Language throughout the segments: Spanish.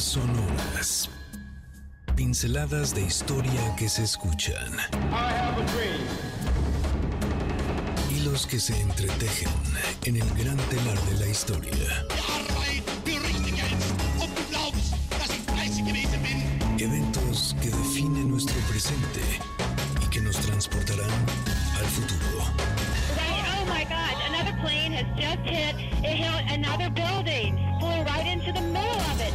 Sonoras. Pinceladas de historia que se escuchan. Hilos que se entretejen en el gran telar de la historia. Eventos que definen nuestro presente y que nos transportarán al futuro. Oh my God, another plane has just hit, it hit another building, flew right into the middle of it.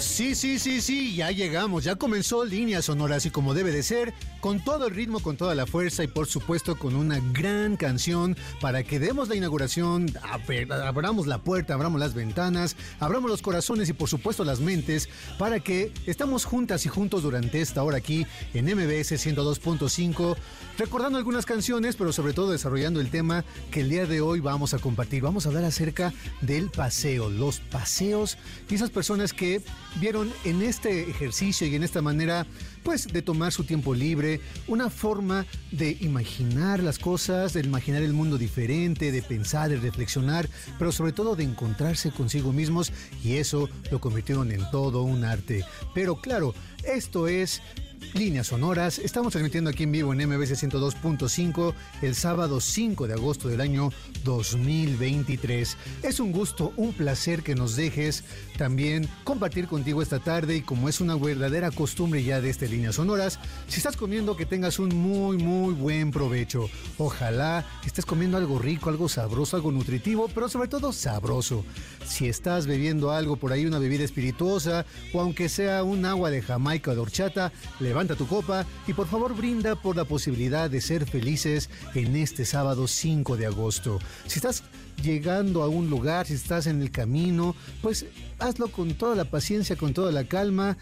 Sí, sí, sí, sí, ya llegamos, ya comenzó Líneas Sonoras y como debe de ser, con todo el ritmo, con toda la fuerza y por supuesto con una gran canción para que demos la inauguración, ab- abramos la puerta, abramos las ventanas, abramos los corazones y por supuesto las mentes para que estamos juntas y juntos durante esta hora aquí en MBS 102.5, recordando algunas canciones, pero sobre todo desarrollando el tema que el día de hoy vamos a compartir. Vamos a hablar acerca del paseo, los paseos y esas personas que vieron en este ejercicio y en esta manera pues de tomar su tiempo libre, una forma de imaginar las cosas, de imaginar el mundo diferente, de pensar, de reflexionar, pero sobre todo de encontrarse consigo mismos y eso lo convirtieron en todo un arte. Pero claro, esto es Líneas Sonoras. Estamos transmitiendo aquí en vivo en MBC 102.5 el sábado 5 de agosto del año 2023. Es un gusto, un placer que nos dejes también compartir contigo esta tarde y como es una verdadera costumbre ya de este Líneas Sonoras, si estás comiendo que tengas un muy muy buen provecho. Ojalá estés comiendo algo rico, algo sabroso, algo nutritivo, pero sobre todo sabroso. Si estás bebiendo algo por ahí, una bebida espirituosa o aunque sea un agua de Jamaica o de horchata, levanta tu copa y por favor brinda por la posibilidad de ser felices en este sábado 5 de agosto. Si estás llegando a un lugar, si estás en el camino, pues hazlo con toda la paciencia, con toda la calma.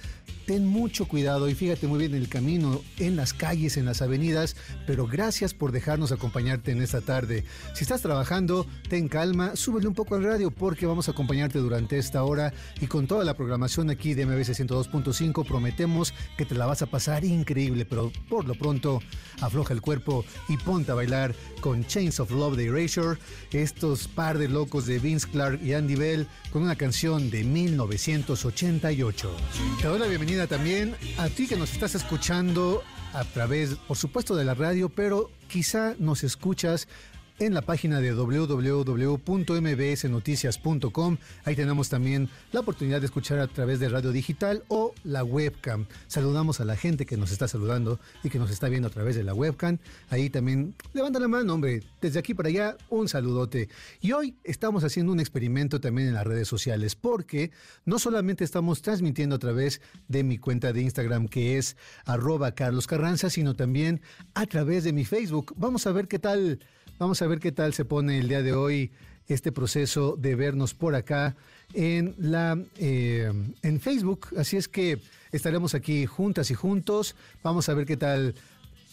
Ten mucho cuidado y fíjate muy bien en el camino, en las calles, en las avenidas, pero gracias por dejarnos acompañarte en esta tarde. Si estás trabajando, ten calma, súbele un poco al radio porque vamos a acompañarte durante esta hora y con toda la programación aquí de MBC 102.5 prometemos que te la vas a pasar increíble, pero por lo pronto afloja el cuerpo y ponte a bailar con Chains of Love de Erasure, estos par de locos de Vince Clark y Andy Bell con una canción de 1988. Te doy la bienvenida también a ti que nos estás escuchando a través, por supuesto, de la radio, pero quizá nos escuchas en la página de www.mbsnoticias.com. Ahí tenemos también la oportunidad de escuchar a través de radio digital o la webcam. Saludamos a la gente que nos está saludando y que nos está viendo a través de la webcam. Ahí también levanta la mano, hombre. Desde aquí para allá, un saludote. Y hoy estamos haciendo un experimento también en las redes sociales porque no solamente estamos transmitiendo a través de mi cuenta de Instagram que es arroba Carlos Carranza, sino también a través de mi Facebook. Vamos a ver qué tal Vamos a ver qué tal se pone el día de hoy este proceso de vernos por acá en la eh, en Facebook. Así es que estaremos aquí juntas y juntos. Vamos a ver qué tal.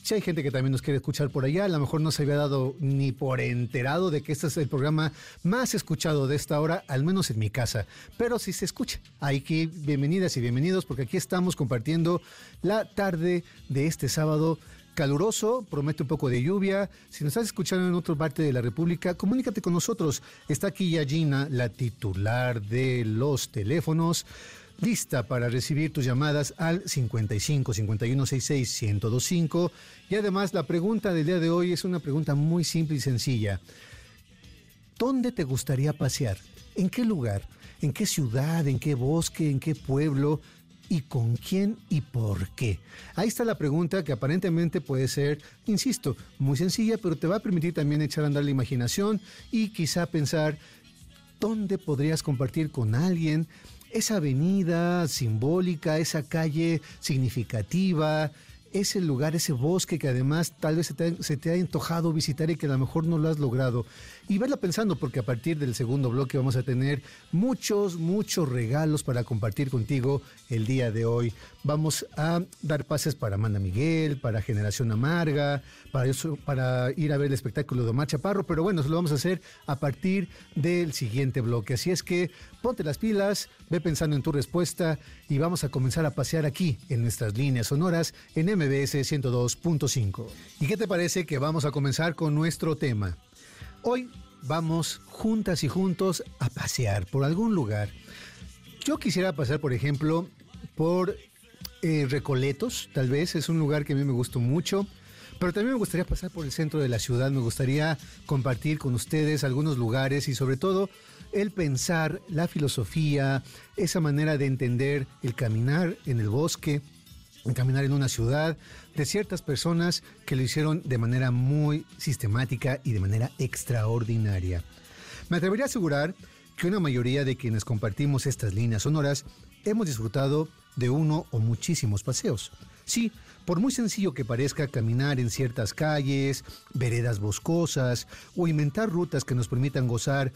Si hay gente que también nos quiere escuchar por allá, a lo mejor no se había dado ni por enterado de que este es el programa más escuchado de esta hora, al menos en mi casa. Pero si se escucha, hay que bienvenidas y bienvenidos porque aquí estamos compartiendo la tarde de este sábado caluroso, promete un poco de lluvia. Si nos estás escuchando en otra parte de la República, comunícate con nosotros. Está aquí ya Gina, la titular de los teléfonos, lista para recibir tus llamadas al 55 51 66 1025. Y además, la pregunta del día de hoy es una pregunta muy simple y sencilla. ¿Dónde te gustaría pasear? ¿En qué lugar? ¿En qué ciudad? ¿En qué bosque? ¿En qué pueblo? Y con quién y por qué. Ahí está la pregunta que aparentemente puede ser, insisto, muy sencilla, pero te va a permitir también echar a andar la imaginación y quizá pensar dónde podrías compartir con alguien esa avenida simbólica, esa calle significativa, ese lugar, ese bosque que además tal vez se te, ha, antojado visitar y que a lo mejor no lo has logrado. Y verla pensando porque a partir del segundo bloque vamos a tener muchos, muchos regalos para compartir contigo el día de hoy. Vamos a dar pases para Amanda Miguel, para Generación Amarga, para, eso, para ir a ver el espectáculo de Omar Chaparro, pero bueno, eso lo vamos a hacer a partir del siguiente bloque. Así es que ponte las pilas, ve pensando en tu respuesta y vamos a comenzar a pasear aquí en nuestras líneas sonoras en MBS 102.5. ¿Y qué te parece que vamos a comenzar con nuestro tema? Hoy vamos juntas y juntos a pasear por algún lugar. Yo quisiera pasar, por ejemplo, por eh, Recoletos, tal vez, es un lugar que a mí me gustó mucho. Pero también me gustaría pasar por el centro de la ciudad, me gustaría compartir con ustedes algunos lugares y sobre todo el pensar, la filosofía, esa manera de entender el caminar en el bosque, caminar en una ciudad, de ciertas personas que lo hicieron de manera muy sistemática y de manera extraordinaria. Me atrevería a asegurar que una mayoría de quienes compartimos estas líneas sonoras hemos disfrutado de uno o muchísimos paseos. Sí, por muy sencillo que parezca caminar en ciertas calles, veredas boscosas o inventar rutas que nos permitan gozar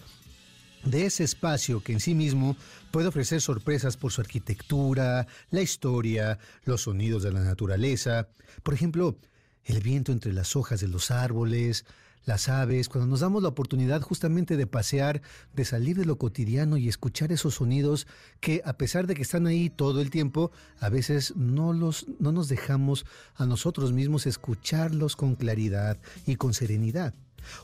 de ese espacio que en sí mismo puede ofrecer sorpresas por su arquitectura, la historia, los sonidos de la naturaleza. Por ejemplo, el viento entre las hojas de los árboles, las aves, cuando nos damos la oportunidad justamente de pasear, de salir de lo cotidiano y escuchar esos sonidos que a pesar de que están ahí todo el tiempo, a veces no los no nos dejamos a nosotros mismos escucharlos con claridad y con serenidad.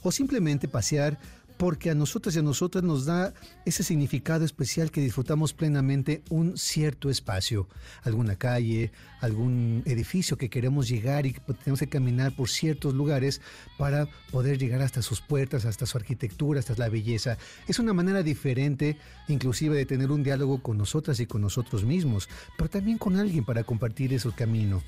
O simplemente pasear porque a nosotras y a nosotras nos da ese significado especial que disfrutamos plenamente un cierto espacio, alguna calle, algún edificio que queremos llegar y que tenemos que caminar por ciertos lugares para poder llegar hasta sus puertas, hasta su arquitectura, hasta la belleza. Es una manera diferente inclusive de tener un diálogo con nosotras y con nosotros mismos, pero también con alguien para compartir ese camino.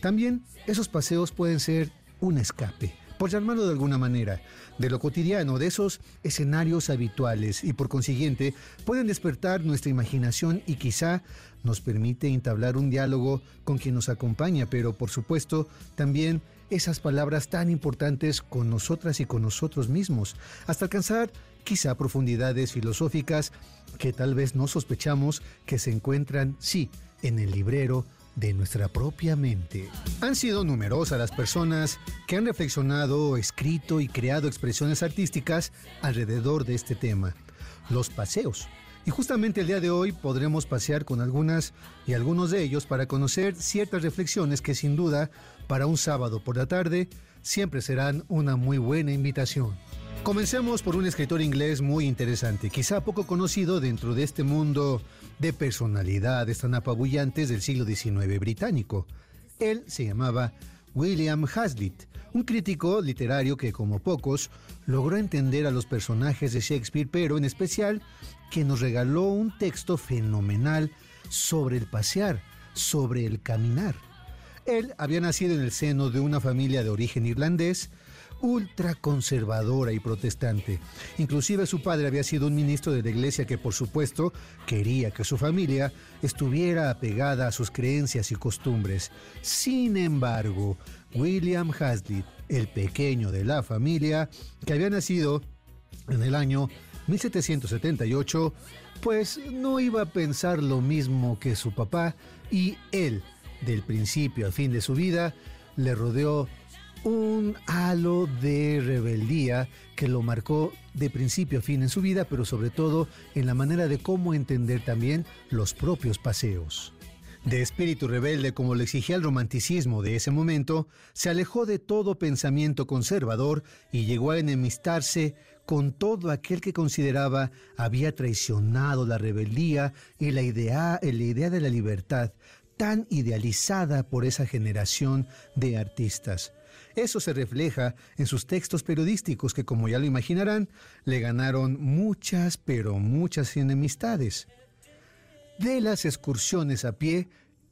También esos paseos pueden ser un escape por llamarlo de alguna manera, de lo cotidiano, de esos escenarios habituales. Y por consiguiente pueden despertar nuestra imaginación y quizá nos permite entablar un diálogo con quien nos acompaña, pero por supuesto también esas palabras tan importantes con nosotras y con nosotros mismos, hasta alcanzar quizá profundidades filosóficas que tal vez no sospechamos que se encuentran, sí, en el librero de nuestra propia mente. Han sido numerosas las personas que han reflexionado, escrito y creado expresiones artísticas alrededor de este tema, los paseos. Y justamente el día de hoy podremos pasear con algunas y algunos de ellos para conocer ciertas reflexiones que sin duda para un sábado por la tarde siempre serán una muy buena invitación. Comencemos por un escritor inglés muy interesante, quizá poco conocido dentro de este mundo de personalidades tan apabullantes del siglo XIX británico. Él se llamaba William Hazlitt, un crítico literario que, como pocos, logró entender a los personajes de Shakespeare, pero en especial que nos regaló un texto fenomenal sobre el pasear, sobre el caminar. Él había nacido en el seno de una familia de origen irlandés, ultraconservadora y protestante. Inclusive su padre había sido un ministro de la iglesia que por supuesto quería que su familia estuviera apegada a sus creencias y costumbres. Sin embargo, William Hazlitt, el pequeño de la familia, que había nacido en el año 1778, pues no iba a pensar lo mismo que su papá y él, del principio al fin de su vida, le rodeó un halo de rebeldía que lo marcó de principio a fin en su vida, pero sobre todo en la manera de cómo entender también los propios paseos. De espíritu rebelde como le exigía el romanticismo de ese momento, se alejó de todo pensamiento conservador y llegó a enemistarse con todo aquel que consideraba había traicionado la rebeldía y la idea, la idea de la libertad, tan idealizada por esa generación de artistas. Eso se refleja en sus textos periodísticos que, como ya lo imaginarán, le ganaron muchas, pero muchas enemistades. De las excursiones a pie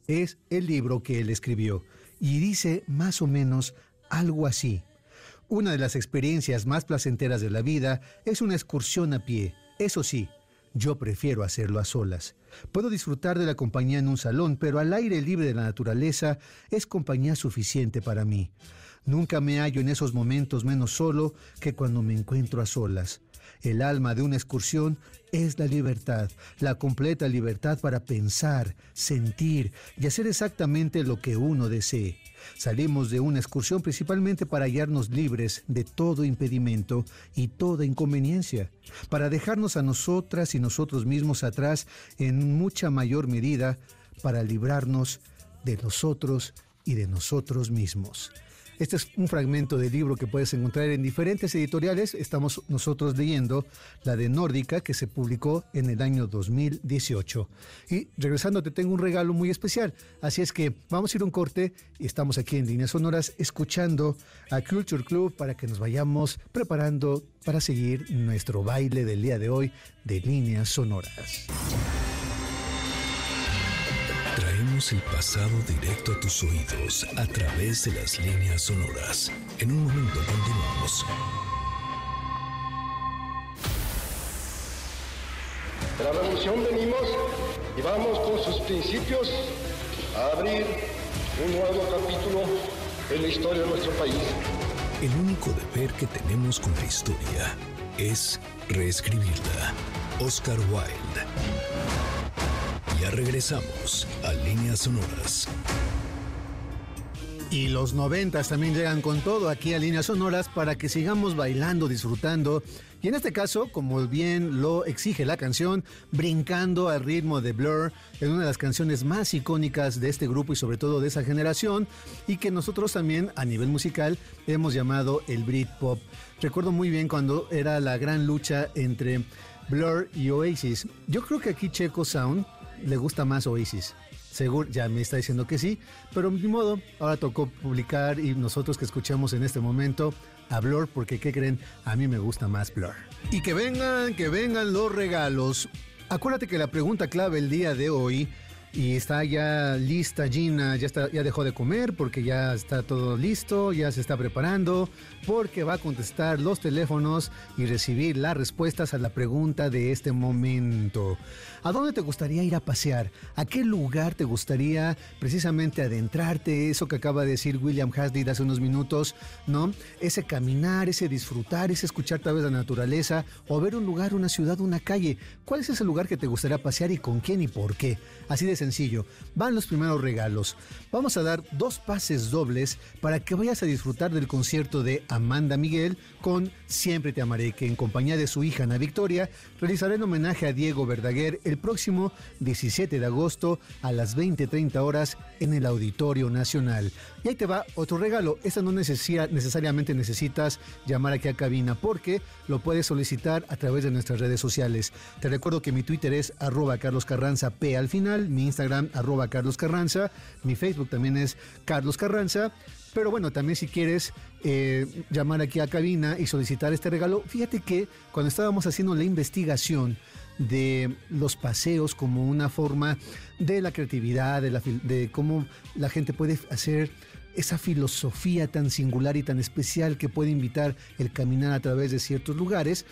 es el libro que él escribió y dice más o menos algo así. Una de las experiencias más placenteras de la vida es una excursión a pie. Eso sí, yo prefiero hacerlo a solas. Puedo disfrutar de la compañía en un salón, pero al aire libre de la naturaleza es compañía suficiente para mí. Nunca me hallo en esos momentos menos solo que cuando me encuentro a solas. El alma de una excursión es la libertad, la completa libertad para pensar, sentir y hacer exactamente lo que uno desee. Salimos de una excursión principalmente para hallarnos libres de todo impedimento y toda inconveniencia, para dejarnos a nosotras y nosotros mismos atrás en mucha mayor medida, para librarnos de nosotros y de nosotros mismos. Este es un fragmento del libro que puedes encontrar en diferentes editoriales. Estamos nosotros leyendo la de Nórdica que se publicó en el año 2018. Y regresando te tengo un regalo muy especial. Así es que vamos a ir a un corte y estamos aquí en Líneas Sonoras escuchando a Culture Club para que nos vayamos preparando para seguir nuestro baile del día de hoy de Líneas Sonoras. Traemos el pasado directo a tus oídos a través de las líneas sonoras. En un momento continuamos. De la revolución venimos y vamos con sus principios a abrir un nuevo capítulo en la historia de nuestro país. El único deber que tenemos con la historia es reescribirla. Oscar Wilde. Ya regresamos a Líneas Sonoras. Y los noventas también llegan con todo aquí a Líneas Sonoras para que sigamos bailando, disfrutando. Y en este caso, como bien lo exige la canción, brincando al ritmo de Blur, en una de las canciones más icónicas de este grupo y sobre todo de esa generación, y que nosotros también a nivel musical hemos llamado el Britpop. Recuerdo muy bien cuando era la gran lucha entre Blur y Oasis. Yo creo que aquí Checo Sound le gusta más Oasis. Seguro, ya me está diciendo que sí, pero de modo, ahora tocó publicar y nosotros que escuchamos en este momento a Blur, porque ¿qué creen? A mí me gusta más Blur. Y que vengan, que vengan los regalos. Acuérdate que la pregunta clave el día de hoy y está ya lista Gina, ya, está, ya dejó de comer porque ya está todo listo, ya se está preparando, porque va a contestar los teléfonos y recibir las respuestas a la pregunta de este momento. ¿A dónde te gustaría ir a pasear? ¿A qué lugar te gustaría precisamente adentrarte? Eso que acaba de decir William Hasdid hace unos minutos, ¿no? Ese caminar, ese disfrutar, ese escuchar tal vez la naturaleza o ver un lugar, una ciudad, una calle. ¿Cuál es ese lugar que te gustaría pasear y con quién y por qué? Así de sencillo. Van los primeros regalos. Vamos a dar dos pases dobles para que vayas a disfrutar del concierto de Amanda Miguel con Siempre te amaré, que en compañía de su hija Ana Victoria realizará en homenaje a Diego Verdaguer el próximo 17 de agosto a las 20:30 horas en el Auditorio Nacional. Y ahí te va otro regalo. Esta no necesita, necesariamente necesitas llamar aquí a cabina porque lo puedes solicitar a través de nuestras redes sociales. Te recuerdo que mi Twitter es arroba Carlos Carranza P al final, mi Instagram arroba Carlos Carranza, mi Facebook también es Carlos Carranza. Pero bueno, también si quieres eh, llamar aquí a cabina y solicitar este regalo, fíjate que cuando estábamos haciendo la investigación de los paseos como una forma de la creatividad, de, de cómo la gente puede hacer esa filosofía tan singular y tan especial que puede invitar el caminar a través de ciertos lugares,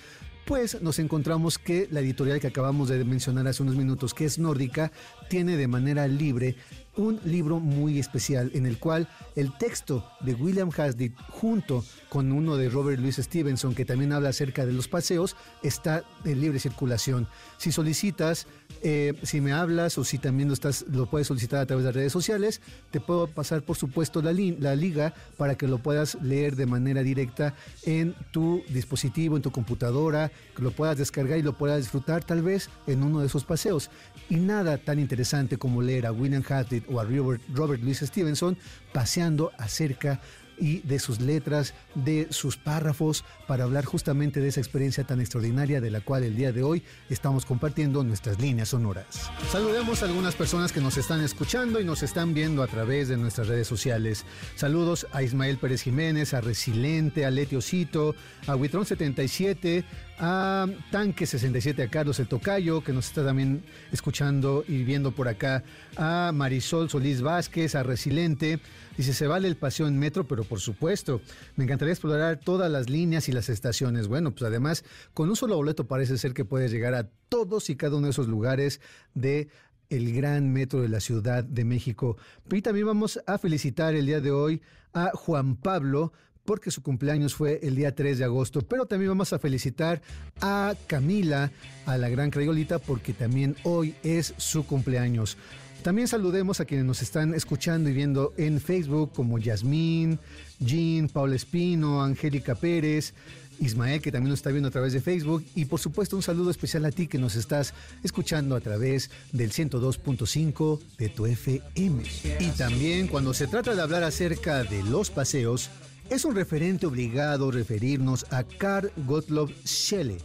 pues nos encontramos que la editorial que acabamos de mencionar hace unos minutos, que es nórdica, tiene de manera libre un libro muy especial en el cual el texto de William Hasditt junto con uno de Robert Louis Stevenson que también habla acerca de los paseos está en libre circulación. Si solicitas, eh, si me hablas o si también lo, estás, lo puedes solicitar a través de redes sociales, te puedo pasar por supuesto la, la liga para que lo puedas leer de manera directa en tu dispositivo, en tu computadora, que lo puedas descargar y lo puedas disfrutar tal vez en uno de esos paseos. Y nada tan interesante como leer a William Hasditt o a Robert, Louis Stevenson paseando acerca y de sus letras, de sus párrafos, para hablar justamente de esa experiencia tan extraordinaria de la cual el día de hoy estamos compartiendo nuestras líneas sonoras. Saludemos a algunas personas que nos están escuchando y nos están viendo a través de nuestras redes sociales. Saludos a Ismael Pérez Jiménez, a Resilente, a Letiocito, a Huitrón77, a Tanque 67, a Carlos El Tocayo, que nos está también escuchando y viendo por acá, a Marisol Solís Vázquez, a Resiliente. Dice, se vale el paseo en metro, pero por supuesto, me encantaría explorar todas las líneas y las estaciones. Bueno, pues además, con un solo boleto parece ser que puedes llegar a todos y cada uno de esos lugares de el gran metro de la Ciudad de México. Y también vamos a felicitar el día de hoy a Juan Pablo porque su cumpleaños fue el día 3 de agosto, pero también vamos a felicitar a Camila, a la gran crayolita, porque también hoy es su cumpleaños. También saludemos a quienes nos están escuchando y viendo en Facebook, como Yasmín, Jean, Paula Espino, Angélica Pérez, Ismael, que también nos está viendo a través de Facebook, y por supuesto un saludo especial a ti que nos estás escuchando a través del 102.5 de tu FM. Y también cuando se trata de hablar acerca de los paseos, es un referente obligado referirnos a Carl Gottlob Schelle,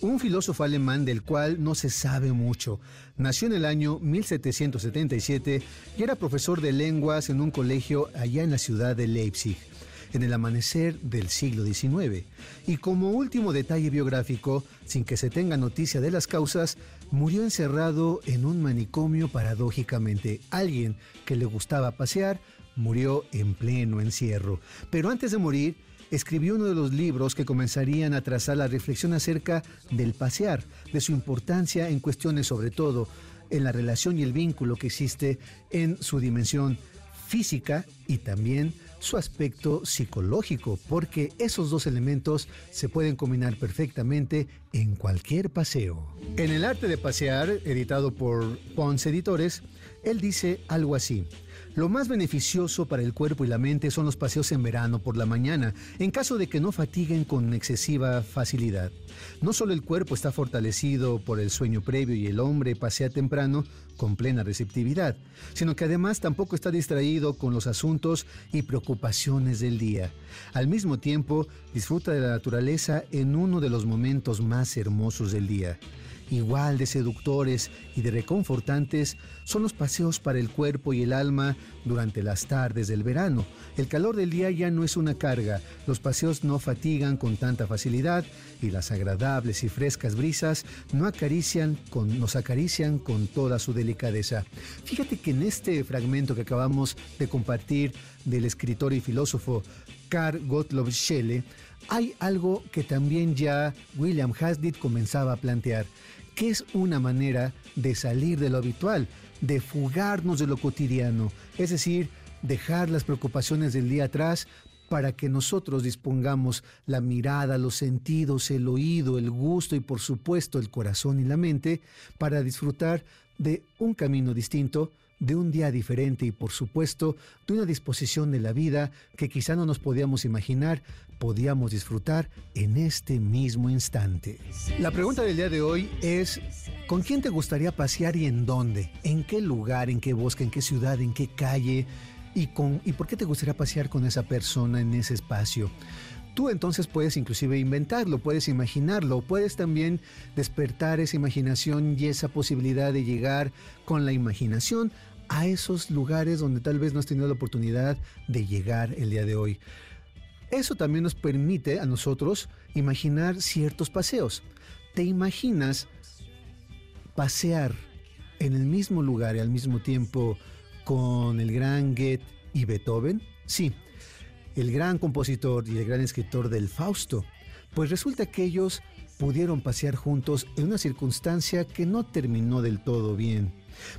un filósofo alemán del cual no se sabe mucho. Nació en el año 1777 y era profesor de lenguas en un colegio allá en la ciudad de Leipzig en el amanecer del siglo XIX. Y como último detalle biográfico, sin que se tenga noticia de las causas, murió encerrado en un manicomio paradójicamente. Alguien que le gustaba pasear murió en pleno encierro. Pero antes de morir, escribió uno de los libros que comenzarían a trazar la reflexión acerca del pasear, de su importancia en cuestiones sobre todo en la relación y el vínculo que existe en su dimensión física y también su aspecto psicológico, porque esos dos elementos se pueden combinar perfectamente en cualquier paseo. En El arte de pasear, editado por Pons Editores, él dice algo así. Lo más beneficioso para el cuerpo y la mente son los paseos en verano por la mañana, en caso de que no fatiguen con excesiva facilidad. No solo el cuerpo está fortalecido por el sueño previo y el hombre pasea temprano con plena receptividad, sino que además tampoco está distraído con los asuntos y preocupaciones del día. Al mismo tiempo, disfruta de la naturaleza en uno de los momentos más hermosos del día igual de seductores y de reconfortantes son los paseos para el cuerpo y el alma durante las tardes del verano. El calor del día ya no es una carga, los paseos no fatigan con tanta facilidad y las agradables y frescas brisas no acarician con, nos acarician con toda su delicadeza. Fíjate que en este fragmento que acabamos de compartir del escritor y filósofo Carl Gottlob Schelle, hay algo que también ya William Hasditt comenzaba a plantear que es una manera de salir de lo habitual, de fugarnos de lo cotidiano, es decir, dejar las preocupaciones del día atrás para que nosotros dispongamos la mirada, los sentidos, el oído, el gusto y por supuesto el corazón y la mente para disfrutar de un camino distinto de un día diferente y por supuesto de una disposición de la vida que quizá no nos podíamos imaginar, podíamos disfrutar en este mismo instante. La pregunta del día de hoy es, ¿con quién te gustaría pasear y en dónde? ¿En qué lugar, en qué bosque, en qué ciudad, en qué calle? ¿Y, con, ¿Y por qué te gustaría pasear con esa persona en ese espacio? Tú entonces puedes inclusive inventarlo, puedes imaginarlo, puedes también despertar esa imaginación y esa posibilidad de llegar con la imaginación a esos lugares donde tal vez no has tenido la oportunidad de llegar el día de hoy. Eso también nos permite a nosotros imaginar ciertos paseos. ¿Te imaginas pasear en el mismo lugar y al mismo tiempo con el gran Goethe y Beethoven? Sí, el gran compositor y el gran escritor del Fausto, pues resulta que ellos pudieron pasear juntos en una circunstancia que no terminó del todo bien.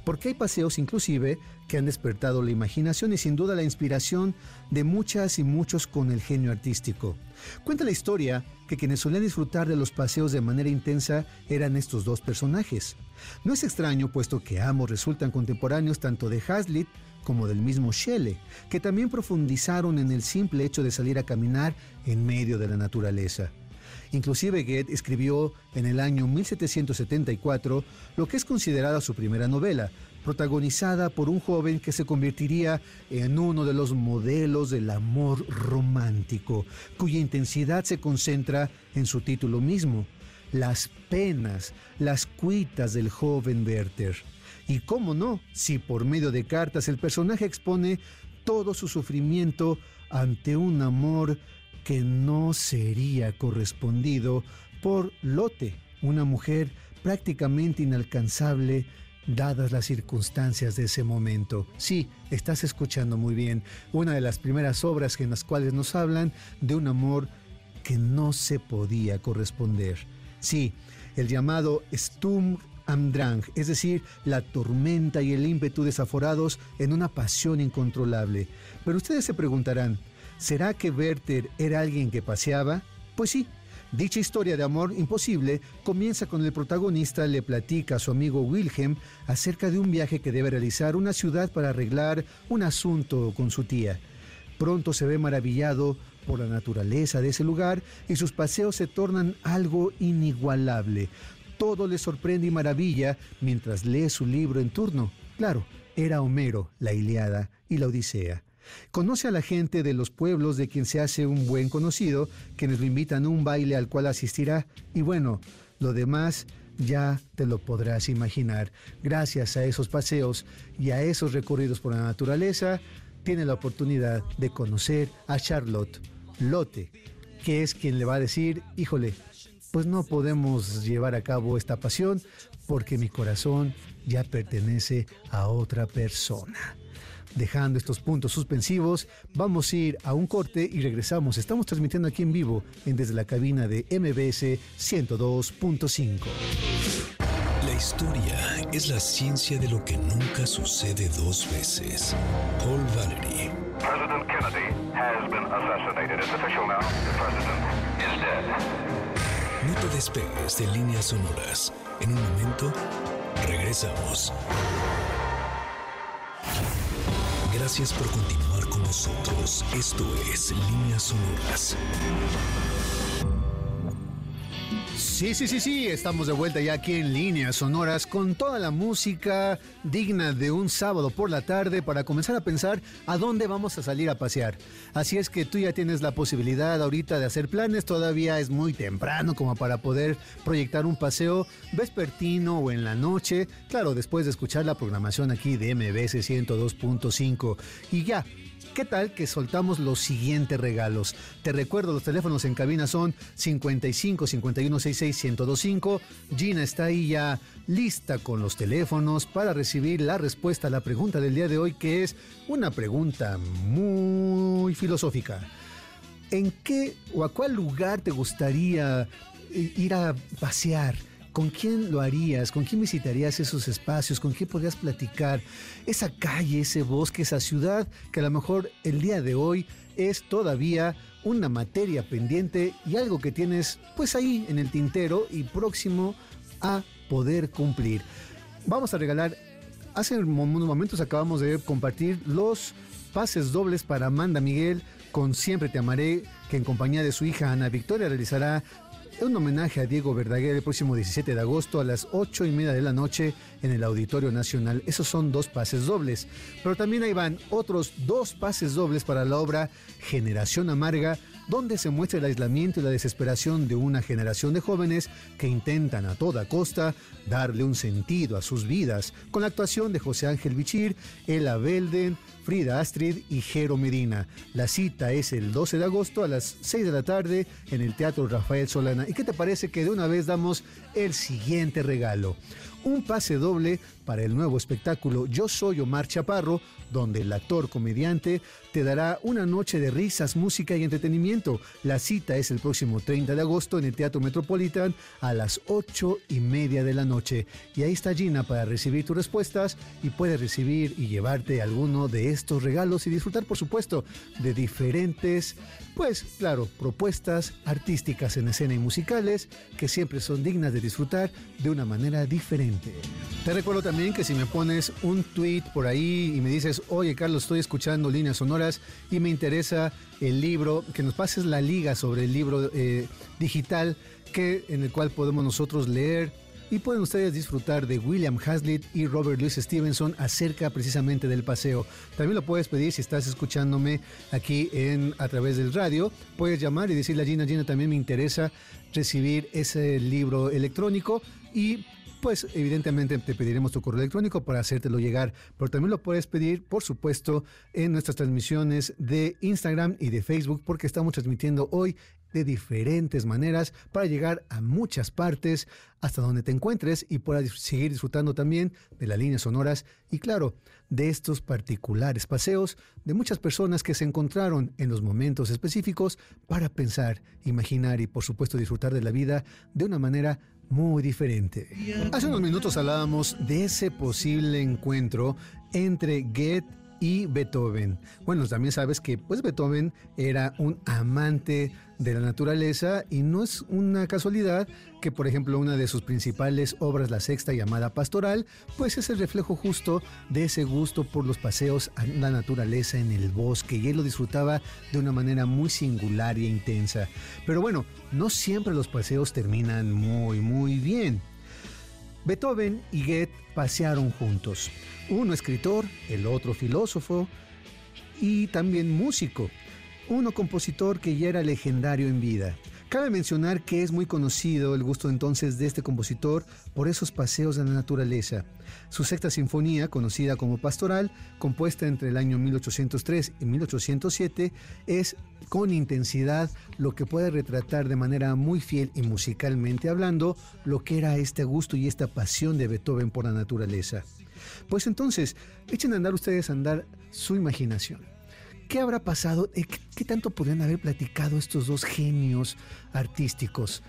Porque hay paseos inclusive que han despertado la imaginación y sin duda la inspiración de muchas y muchos con el genio artístico. Cuenta la historia que quienes solían disfrutar de los paseos de manera intensa eran estos dos personajes. No es extraño puesto que ambos resultan contemporáneos tanto de Hazlitt como del mismo Shelley, que también profundizaron en el simple hecho de salir a caminar en medio de la naturaleza. Inclusive Goethe escribió en el año 1774 lo que es considerada su primera novela, protagonizada por un joven que se convertiría en uno de los modelos del amor romántico, cuya intensidad se concentra en su título mismo, Las penas, las cuitas del joven Werther. Y cómo no, si por medio de cartas el personaje expone todo su sufrimiento ante un amor que no sería correspondido por Lotte, una mujer prácticamente inalcanzable dadas las circunstancias de ese momento. Sí, estás escuchando muy bien, una de las primeras obras en las cuales nos hablan de un amor que no se podía corresponder. Sí, el llamado Sturm Amdrang, es decir, la tormenta y el ímpetu desaforados en una pasión incontrolable. Pero ustedes se preguntarán, ¿será que Werther era alguien que paseaba? Pues sí, Dicha historia de amor imposible comienza con el protagonista le platica a su amigo Wilhelm acerca de un viaje que debe realizar una ciudad para arreglar un asunto con su tía. Pronto se ve maravillado por la naturaleza de ese lugar y sus paseos se tornan algo inigualable. Todo le sorprende y maravilla mientras lee su libro en turno. Claro, era Homero, la Iliada y la Odisea. Conoce a la gente de los pueblos de quien se hace un buen conocido, quienes lo invitan a un baile al cual asistirá. Y bueno, lo demás ya te lo podrás imaginar. Gracias a esos paseos y a esos recorridos por la naturaleza, tiene la oportunidad de conocer a Charlotte Lotte, que es quien le va a decir, híjole, pues no podemos llevar a cabo esta pasión porque mi corazón ya pertenece a otra persona. Dejando estos puntos suspensivos, vamos a ir a un corte y regresamos. Estamos transmitiendo aquí en vivo en desde la cabina de MBS 102.5. La historia es la ciencia de lo que nunca sucede dos veces. Paul Valery. President Kennedy has been assassinated. It's official now. The president is dead. Te despegues de líneas sonoras. En un momento, regresamos. Gracias por continuar con nosotros. Esto es Líneas Sonoras. Sí, sí, sí, sí, estamos de vuelta ya aquí en líneas sonoras con toda la música digna de un sábado por la tarde para comenzar a pensar a dónde vamos a salir a pasear. Así es que tú ya tienes la posibilidad ahorita de hacer planes, todavía es muy temprano como para poder proyectar un paseo vespertino o en la noche, claro, después de escuchar la programación aquí de MBS 102.5 y ya ¿Qué tal que soltamos los siguientes regalos? Te recuerdo, los teléfonos en cabina son 55 51 66 1025. Gina está ahí ya lista con los teléfonos para recibir la respuesta a la pregunta del día de hoy, que es una pregunta muy filosófica. ¿En qué o a cuál lugar te gustaría ir a pasear? ¿Con quién lo harías? ¿Con quién visitarías esos espacios? ¿Con quién podrías platicar? Esa calle, ese bosque, esa ciudad que a lo mejor el día de hoy es todavía una materia pendiente y algo que tienes pues ahí en el tintero y próximo a poder cumplir. Vamos a regalar, hace unos momentos acabamos de compartir los pases dobles para Amanda Miguel con Siempre Te Amaré, que en compañía de su hija Ana Victoria realizará un homenaje a Diego Verdaguer el próximo 17 de agosto a las 8 y media de la noche en el Auditorio Nacional. Esos son dos pases dobles. Pero también ahí van otros dos pases dobles para la obra Generación Amarga, donde se muestra el aislamiento y la desesperación de una generación de jóvenes que intentan a toda costa darle un sentido a sus vidas, con la actuación de José Ángel Bichir, Ela Belden, Frida Astrid y Jero Medina. La cita es el 12 de agosto a las 6 de la tarde en el Teatro Rafael Solana. ¿Y qué te parece que de una vez damos el siguiente regalo? Un pase doble para el nuevo espectáculo Yo Soy Omar Chaparro, donde el actor comediante te dará una noche de risas, música y entretenimiento. La cita es el próximo 30 de agosto en el Teatro Metropolitan a las 8 y media de la noche. Y ahí está Gina para recibir tus respuestas y puedes recibir y llevarte alguno de estos regalos y disfrutar, por supuesto, de diferentes, pues claro, propuestas artísticas en escena y musicales que siempre son dignas de disfrutar de una manera diferente. Te recuerdo también que si me pones un tweet por ahí y me dices, oye Carlos, estoy escuchando líneas sonoras y me interesa el libro, que nos pases la liga sobre el libro eh, digital que, en el cual podemos nosotros leer y pueden ustedes disfrutar de William Hazlitt y Robert Louis Stevenson acerca precisamente del paseo. También lo puedes pedir si estás escuchándome aquí en a través del radio. Puedes llamar y decirle a Gina, Gina, también me interesa recibir ese libro electrónico y pues evidentemente te pediremos tu correo electrónico para hacértelo llegar, pero también lo puedes pedir, por supuesto, en nuestras transmisiones de Instagram y de Facebook, porque estamos transmitiendo hoy de diferentes maneras para llegar a muchas partes hasta donde te encuentres y puedas seguir disfrutando también de las líneas sonoras y claro, de estos particulares paseos de muchas personas que se encontraron en los momentos específicos para pensar, imaginar y por supuesto disfrutar de la vida de una manera muy diferente. Hace unos minutos hablábamos de ese posible encuentro entre Goethe y Beethoven. Bueno, también sabes que pues Beethoven era un amante de la naturaleza y no es una casualidad que por ejemplo una de sus principales obras, la sexta llamada Pastoral, pues es el reflejo justo de ese gusto por los paseos a la naturaleza en el bosque y él lo disfrutaba de una manera muy singular e intensa. Pero bueno, no siempre los paseos terminan muy muy bien. Beethoven y Goethe pasearon juntos. Uno escritor, el otro filósofo y también músico. Uno compositor que ya era legendario en vida. Cabe mencionar que es muy conocido el gusto entonces de este compositor por esos paseos de la naturaleza. Su sexta sinfonía, conocida como Pastoral, compuesta entre el año 1803 y 1807, es con intensidad lo que puede retratar de manera muy fiel y musicalmente hablando lo que era este gusto y esta pasión de Beethoven por la naturaleza. Pues entonces, echen a andar ustedes a andar su imaginación. ¿Qué habrá pasado? Eh, ¿Qué, tanto podrían haber platicado estos dos genios artísticos?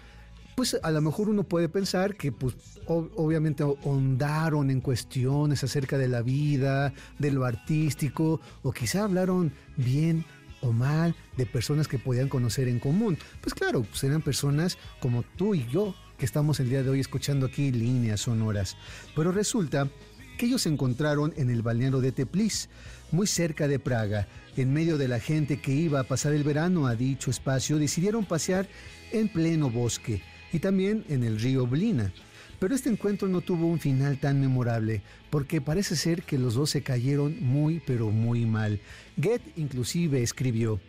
Pues a lo mejor uno puede pensar que pues obviamente ahondaron en cuestiones acerca de la vida, de lo artístico, o quizá hablaron bien o mal de personas que podían conocer en común. Pues claro, pues personas como tú y yo que estamos el día de hoy escuchando aquí líneas sonoras. Pero resulta que ellos se encontraron en el balneario de Teplice, muy cerca de Praga. En medio de la gente que iba a pasar el verano a dicho espacio, decidieron pasear en pleno bosque y también en el río Blina. Pero este encuentro no tuvo un final tan memorable, porque parece ser que los dos se cayeron muy pero muy mal. Goethe inclusive escribió,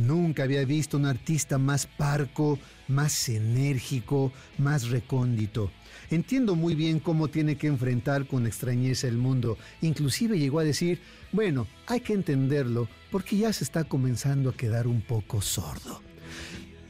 Nunca había visto un artista más parco, más enérgico, más recóndito. Entiendo muy bien cómo tiene que enfrentar con extrañeza el mundo. Inclusive llegó a decir, bueno, hay que entenderlo porque ya se está comenzando a quedar un poco sordo.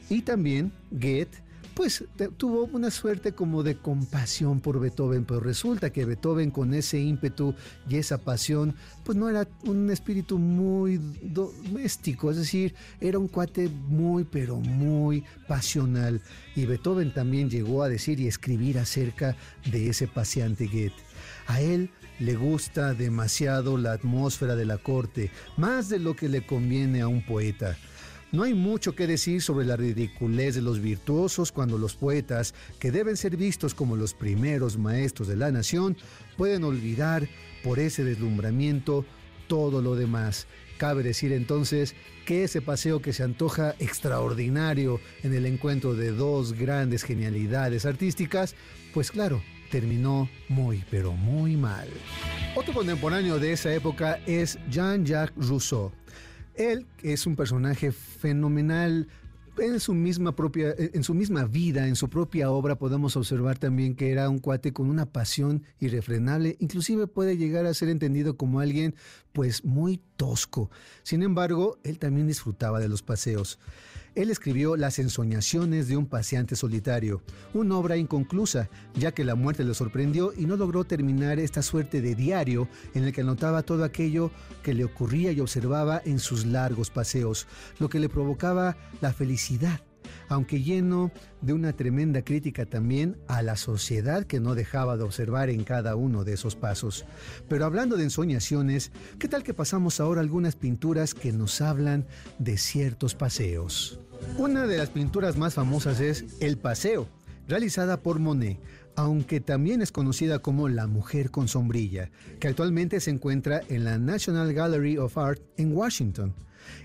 Y también Goethe pues tuvo una suerte como de compasión por Beethoven, pero resulta que Beethoven con ese ímpetu y esa pasión, pues no era un espíritu muy doméstico, es decir, era un cuate muy, pero muy pasional. Y Beethoven también llegó a decir y escribir acerca de ese paseante Goethe. A él le gusta demasiado la atmósfera de la corte, más de lo que le conviene a un poeta. No hay mucho que decir sobre la ridiculez de los virtuosos cuando los poetas, que deben ser vistos como los primeros maestros de la nación, pueden olvidar por ese deslumbramiento todo lo demás. Cabe decir entonces que ese paseo que se antoja extraordinario en el encuentro de dos grandes genialidades artísticas, pues claro, terminó muy pero muy mal. Otro contemporáneo de esa época es Jean-Jacques Rousseau. Él es un personaje fenomenal. En su misma propia, en su misma vida, en su propia obra, podemos observar también que era un cuate con una pasión irrefrenable. Inclusive puede llegar a ser entendido como alguien, pues, muy tosco. Sin embargo, él también disfrutaba de los paseos. Él escribió Las ensoñaciones de un paseante solitario, una obra inconclusa, ya que la muerte le sorprendió y no logró terminar esta suerte de diario en el que anotaba todo aquello que le ocurría y observaba en sus largos paseos, lo que le provocaba la felicidad aunque lleno de una tremenda crítica también a la sociedad que no dejaba de observar en cada uno de esos pasos. Pero hablando de ensoñaciones, ¿qué tal que pasamos ahora algunas pinturas que nos hablan de ciertos paseos? Una de las pinturas más famosas es El Paseo, realizada por Monet, aunque también es conocida como La Mujer con Sombrilla, que actualmente se encuentra en la National Gallery of Art en Washington.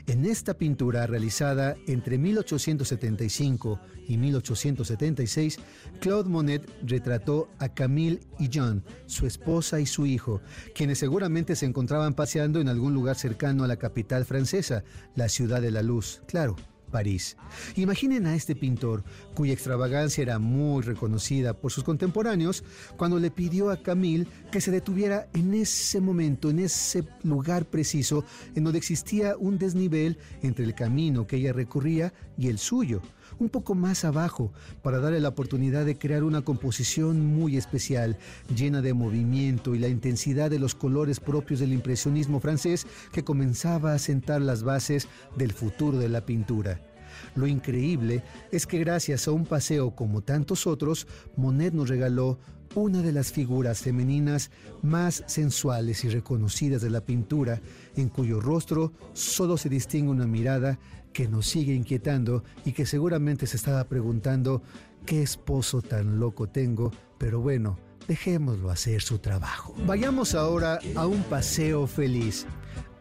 En esta pintura realizada entre 1875 y 1876, Claude Monet retrató a Camille y John, su esposa y su hijo, quienes seguramente se encontraban paseando en algún lugar cercano a la capital francesa, la ciudad de la luz, claro, París. Imaginen a este pintor, cuya extravagancia era muy reconocida por sus contemporáneos, cuando le pidió a Camille que se detuviera en ese momento, en ese lugar preciso, en donde existía un desnivel entre el camino que ella recorría y el suyo un poco más abajo para darle la oportunidad de crear una composición muy especial, llena de movimiento y la intensidad de los colores propios del impresionismo francés que comenzaba a sentar las bases del futuro de la pintura. Lo increíble es que gracias a un paseo como tantos otros, Monet nos regaló una de las figuras femeninas más sensuales y reconocidas de la pintura, en cuyo rostro solo se distingue una mirada que nos sigue inquietando y que seguramente se estaba preguntando qué esposo tan loco tengo, pero bueno, dejémoslo hacer su trabajo. Vayamos ahora a un paseo feliz.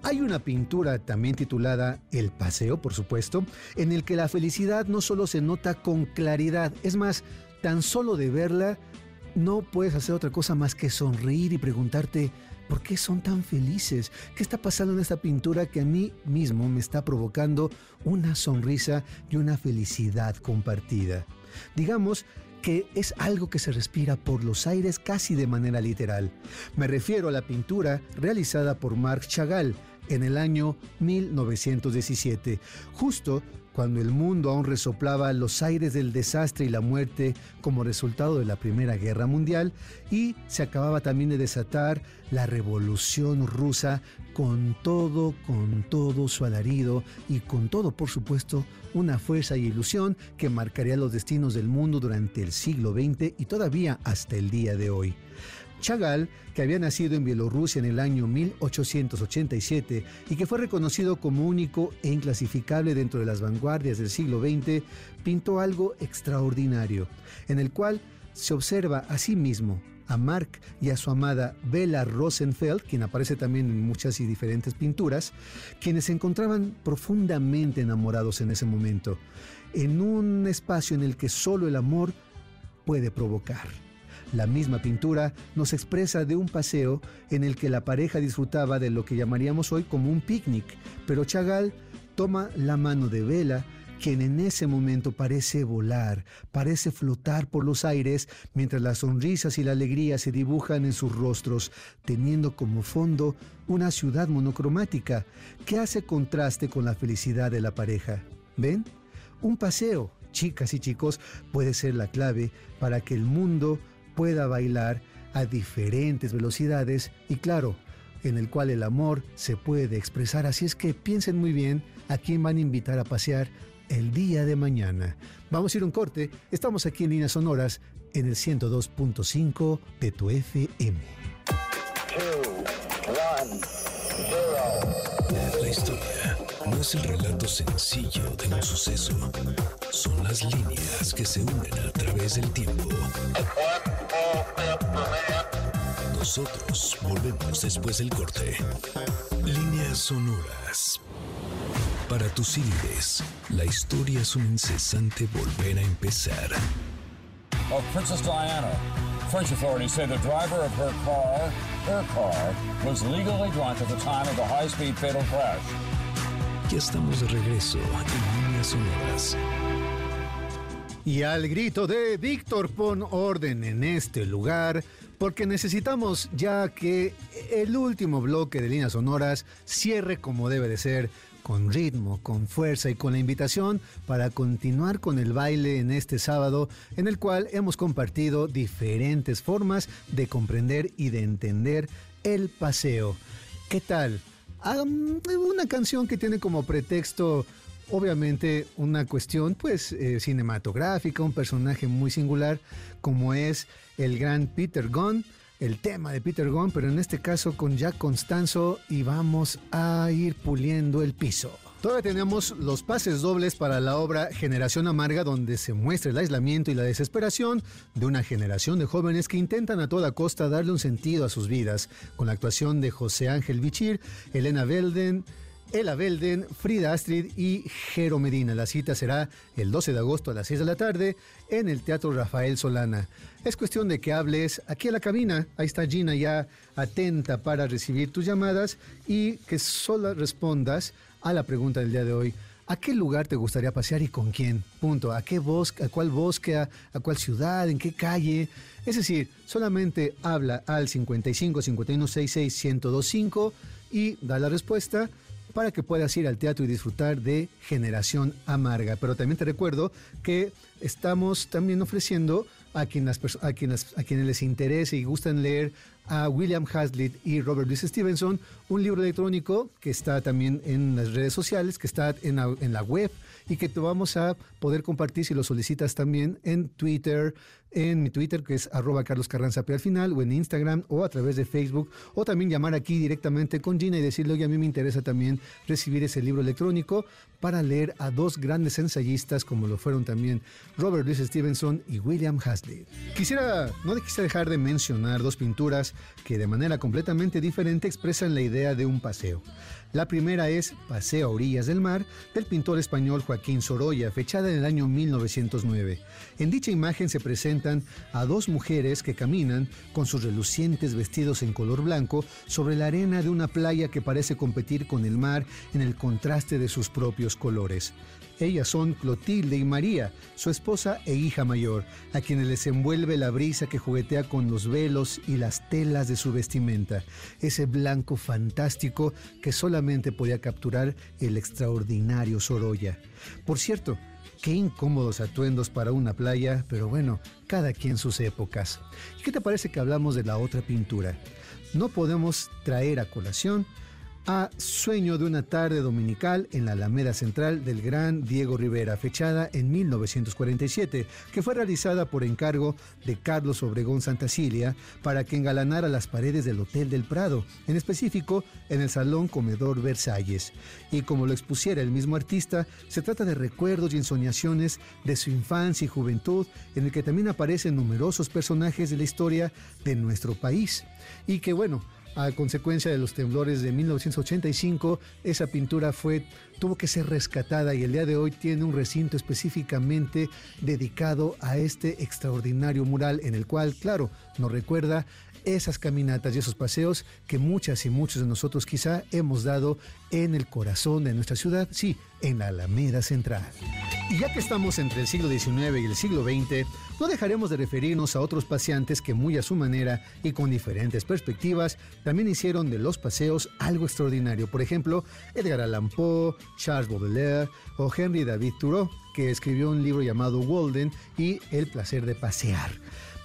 Hay una pintura también titulada El Paseo, por supuesto, en el que la felicidad no solo se nota con claridad, es más, tan solo de verla, no puedes hacer otra cosa más que sonreír y preguntarte, ¿por qué son tan felices? ¿Qué está pasando en esta pintura que a mí mismo me está provocando una sonrisa y una felicidad compartida? Digamos que es algo que se respira por los aires casi de manera literal. Me refiero a la pintura realizada por Marc Chagall en el año 1917, justo cuando el mundo aún resoplaba los aires del desastre y la muerte como resultado de la Primera Guerra Mundial y se acababa también de desatar la revolución rusa con todo, con todo su alarido y con todo, por supuesto, una fuerza y ilusión que marcaría los destinos del mundo durante el siglo XX y todavía hasta el día de hoy. Chagall, que había nacido en Bielorrusia en el año 1887 y que fue reconocido como único e inclasificable dentro de las vanguardias del siglo XX, pintó algo extraordinario, en el cual se observa a sí mismo, a Mark y a su amada Bella Rosenfeld, quien aparece también en muchas y diferentes pinturas, quienes se encontraban profundamente enamorados en ese momento, en un espacio en el que solo el amor puede provocar. La misma pintura nos expresa de un paseo en el que la pareja disfrutaba de lo que llamaríamos hoy como un picnic, pero Chagall toma la mano de Vela, quien en ese momento parece volar, parece flotar por los aires, mientras las sonrisas y la alegría se dibujan en sus rostros, teniendo como fondo una ciudad monocromática que hace contraste con la felicidad de la pareja. ¿Ven? Un paseo, chicas y chicos, puede ser la clave para que el mundo pueda bailar a diferentes velocidades y claro, en el cual el amor se puede expresar. Así es que piensen muy bien a quién van a invitar a pasear el día de mañana. Vamos a ir un corte. Estamos aquí en Líneas Sonoras en el 102.5 de tu FM. La historia no es el relato sencillo de un suceso. Son las líneas que se unen a través del tiempo. Nosotros volvemos después del corte. Líneas sonoras. Para tus CDs, la historia es un incesante volver a empezar. Of Princess Diana. French authorities say the driver of her car, her car, was legally drunk at the time of the high-speed fatal crash. Ya estamos de regreso en Líneas sonoras. Y al grito de Víctor, pon orden en este lugar, porque necesitamos ya que el último bloque de líneas sonoras cierre como debe de ser, con ritmo, con fuerza y con la invitación para continuar con el baile en este sábado, en el cual hemos compartido diferentes formas de comprender y de entender el paseo. ¿Qué tal? Um, una canción que tiene como pretexto obviamente una cuestión pues eh, cinematográfica, un personaje muy singular como es el gran Peter Gunn, el tema de Peter Gunn, pero en este caso con Jack Constanzo y vamos a ir puliendo el piso. Todavía tenemos los pases dobles para la obra Generación Amarga, donde se muestra el aislamiento y la desesperación de una generación de jóvenes que intentan a toda costa darle un sentido a sus vidas, con la actuación de José Ángel Bichir, Elena Belden, Ella Belden, Frida Astrid y Jero Medina. La cita será el 12 de agosto a las 6 de la tarde en el Teatro Rafael Solana. Es cuestión de que hables aquí a la cabina. Ahí está Gina ya atenta para recibir tus llamadas y que solo respondas a la pregunta del día de hoy. ¿A qué lugar te gustaría pasear y con quién? Punto. ¿A qué bosque, a cuál bosque, a, a cuál ciudad, en qué calle? Es decir, solamente habla al 55 51 66 1025 y da la respuesta para que puedas ir al teatro y disfrutar de Generación Amarga. Pero también te recuerdo que estamos también ofreciendo a, a, a quienes les interese y gustan leer a William Hazlitt y Robert Louis Stevenson, un libro electrónico que está también en las redes sociales, que está en la, en la web y que te vamos a poder compartir si lo solicitas también en Twitter, en mi Twitter que es arroba Carlos Carranza P al final, o en Instagram, o a través de Facebook, o también llamar aquí directamente con Gina y decirle, oye, a mí me interesa también recibir ese libro electrónico para leer a dos grandes ensayistas como lo fueron también Robert Louis Stevenson y William Hazlitt. Quisiera, no quisiera dejar de mencionar dos pinturas que de manera completamente diferente expresan la idea de un paseo. La primera es Paseo a orillas del mar del pintor español Joaquín Sorolla, fechada en el año 1909. En dicha imagen se presentan a dos mujeres que caminan con sus relucientes vestidos en color blanco sobre la arena de una playa que parece competir con el mar en el contraste de sus propios colores. Ellas son Clotilde y María, su esposa e hija mayor, a quienes les envuelve la brisa que juguetea con los velos y las telas de su vestimenta, ese blanco fantástico que solamente podía capturar el extraordinario Sorolla. Por cierto, Qué incómodos atuendos para una playa, pero bueno, cada quien sus épocas. ¿Y qué te parece que hablamos de la otra pintura? No podemos traer a colación a Sueño de una tarde dominical en la Alameda Central del gran Diego Rivera, fechada en 1947, que fue realizada por encargo de Carlos Obregón Santacilia para que engalanara las paredes del Hotel del Prado, en específico en el Salón Comedor Versalles. Y como lo expusiera el mismo artista, se trata de recuerdos y ensoñaciones de su infancia y juventud, en el que también aparecen numerosos personajes de la historia de nuestro país. Y que bueno, a consecuencia de los temblores de 1985, esa pintura fue, tuvo que ser rescatada y el día de hoy tiene un recinto específicamente dedicado a este extraordinario mural en el cual, claro, nos recuerda esas caminatas y esos paseos que muchas y muchos de nosotros quizá hemos dado en el corazón de nuestra ciudad, sí, en la Alameda Central. Y ya que estamos entre el siglo XIX y el siglo XX, no dejaremos de referirnos a otros paseantes que muy a su manera y con diferentes perspectivas también hicieron de los paseos algo extraordinario. Por ejemplo, Edgar Allan Poe, Charles Baudelaire o Henry David Thoreau, que escribió un libro llamado Walden y El placer de pasear.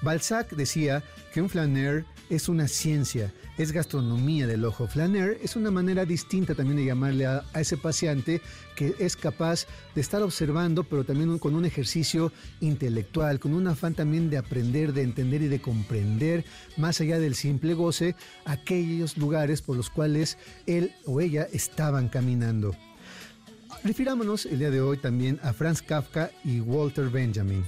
Balzac decía que un flaner es una ciencia, es gastronomía del ojo. Flaner es una manera distinta también de llamarle a, ese paciente que es capaz de estar observando, pero también con un ejercicio intelectual, con un afán también de aprender, de entender y de comprender, más allá del simple goce, aquellos lugares por los cuales él o ella estaban caminando. Refirámonos el día de hoy también a Franz Kafka y Walter Benjamin.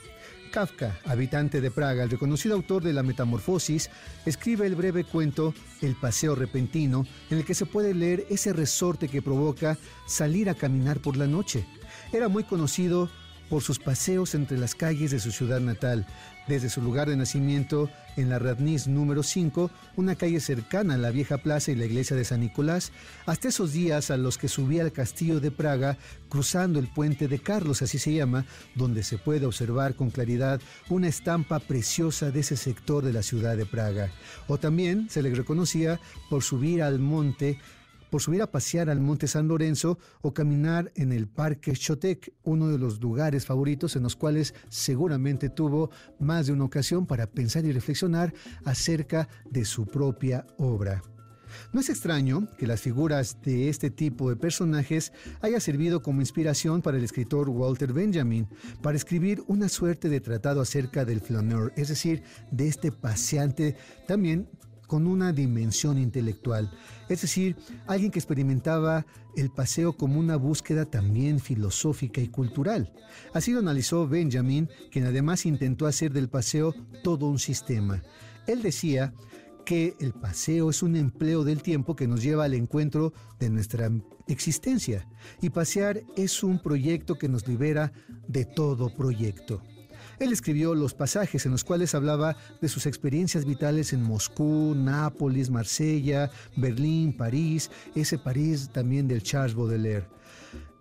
Kafka, habitante de Praga, el reconocido autor de La Metamorfosis, escribe el breve cuento El Paseo Repentino, en el que se puede leer ese resorte que provoca salir a caminar por la noche. Era muy conocido por sus paseos entre las calles de su ciudad natal, desde su lugar de nacimiento en la Radniz número 5, una calle cercana a la vieja plaza y la iglesia de San Nicolás, hasta esos días a los que subía al castillo de Praga cruzando el puente de Carlos, así se llama, donde se puede observar con claridad una estampa preciosa de ese sector de la ciudad de Praga. O también se le reconocía por subir al monte por subir a pasear al Monte San Lorenzo o caminar en el Parque Chotek, uno de los lugares favoritos en los cuales seguramente tuvo más de una ocasión para pensar y reflexionar acerca de su propia obra. No es extraño que las figuras de este tipo de personajes haya servido como inspiración para el escritor Walter Benjamin para escribir una suerte de tratado acerca del flaneur, es decir, de este paseante también con una dimensión intelectual, es decir, alguien que experimentaba el paseo como una búsqueda también filosófica y cultural. Así lo analizó Benjamin, quien además intentó hacer del paseo todo un sistema. Él decía que el paseo es un empleo del tiempo que nos lleva al encuentro de nuestra existencia y pasear es un proyecto que nos libera de todo proyecto. Él escribió los pasajes en los cuales hablaba de sus experiencias vitales en Moscú, Nápoles, Marsella, Berlín, París, ese París también del Charles Baudelaire.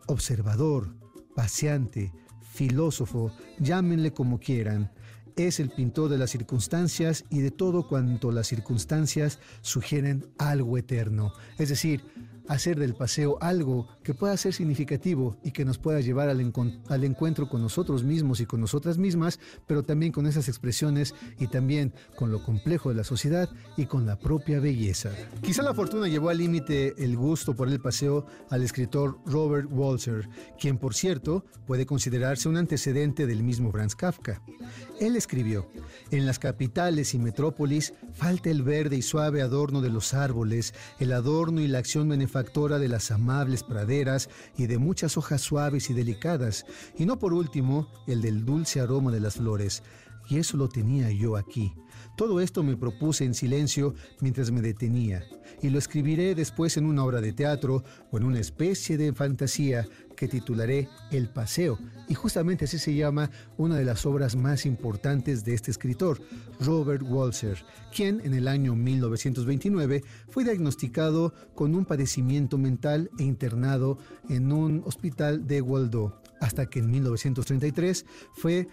Observador, paseante, filósofo, llámenle como quieran, es el pintor de las circunstancias y de todo cuanto las circunstancias sugieren algo eterno, es decir, hacer del paseo algo que pueda ser significativo y que nos pueda llevar al, al, encuentro con nosotros mismos y con nosotras mismas, pero también con esas expresiones y también con lo complejo de la sociedad y con la propia belleza. Quizá la fortuna llevó al límite el gusto por el paseo al escritor Robert Walser, quien por cierto puede considerarse un antecedente del mismo Franz Kafka. Él escribió, en las capitales y metrópolis falta el verde y suave adorno de los árboles, el adorno y la acción benefactora de las amables praderas y de muchas hojas suaves y delicadas, y no por último el del dulce aroma de las flores. Y eso lo tenía yo aquí. Todo esto me propuse en silencio mientras me detenía, y lo escribiré después en una obra de teatro o en una especie de fantasía que titularé El Paseo, y justamente así se llama una de las obras más importantes de este escritor, Robert Walser, quien en el año 1929 fue diagnosticado con un padecimiento mental e internado en un hospital de Waldo, hasta que en 1933 fue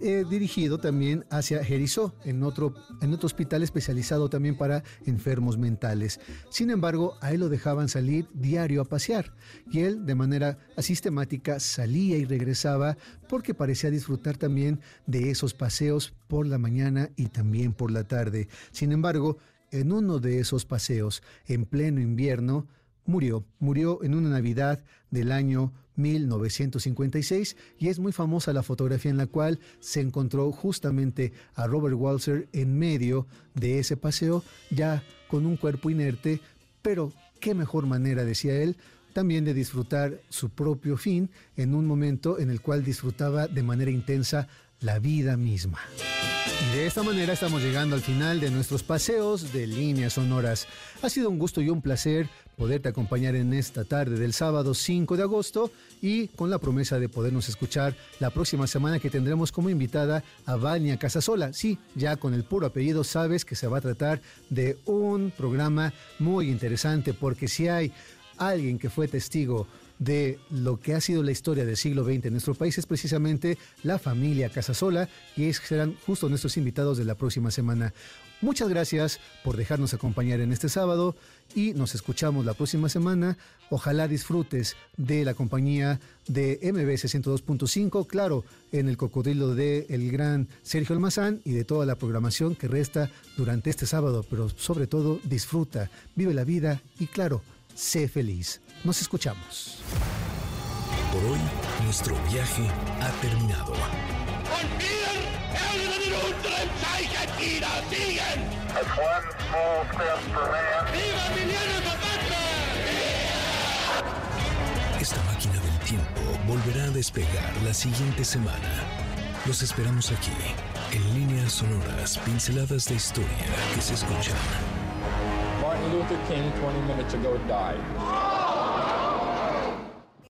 dirigido también hacia Jericó, en otro, en otro hospital especializado también para enfermos mentales. Sin embargo, a él lo dejaban salir diario a pasear y él de manera sistemática salía y regresaba porque parecía disfrutar también de esos paseos por la mañana y también por la tarde. Sin embargo, en uno de esos paseos, en pleno invierno, murió. Murió en una Navidad del año 1956 y es muy famosa la fotografía en la cual se encontró justamente a Robert Walser en medio de ese paseo ya con un cuerpo inerte, pero qué mejor manera, decía él, también de disfrutar su propio fin en un momento en el cual disfrutaba de manera intensa la vida misma. De esta manera estamos llegando al final de nuestros paseos de líneas sonoras. Ha sido un gusto y un placer poderte acompañar en esta tarde del sábado 5 de agosto y con la promesa de podernos escuchar la próxima semana que tendremos como invitada a Vania Casasola. Sí, ya con el puro apellido sabes que se va a tratar de un programa muy interesante porque si hay alguien que fue testigo de lo que ha sido la historia del siglo XX en nuestro país es precisamente la familia Casasola y serán justo nuestros invitados de la próxima semana. Muchas gracias por dejarnos acompañar en este sábado y nos escuchamos la próxima semana. Ojalá disfrutes de la compañía de MBS 102.5, claro, en el cocodrilo de el gran Sergio Almazán y de toda la programación que resta durante este sábado, pero sobre todo disfruta, vive la vida y claro, sé feliz. Nos escuchamos. Por hoy, nuestro viaje ha terminado. Esta máquina del tiempo volverá a despegar la siguiente semana. Los esperamos aquí, en líneas sonoras, pinceladas de historia que se escuchan. Martin Luther King 20 minutes ago died.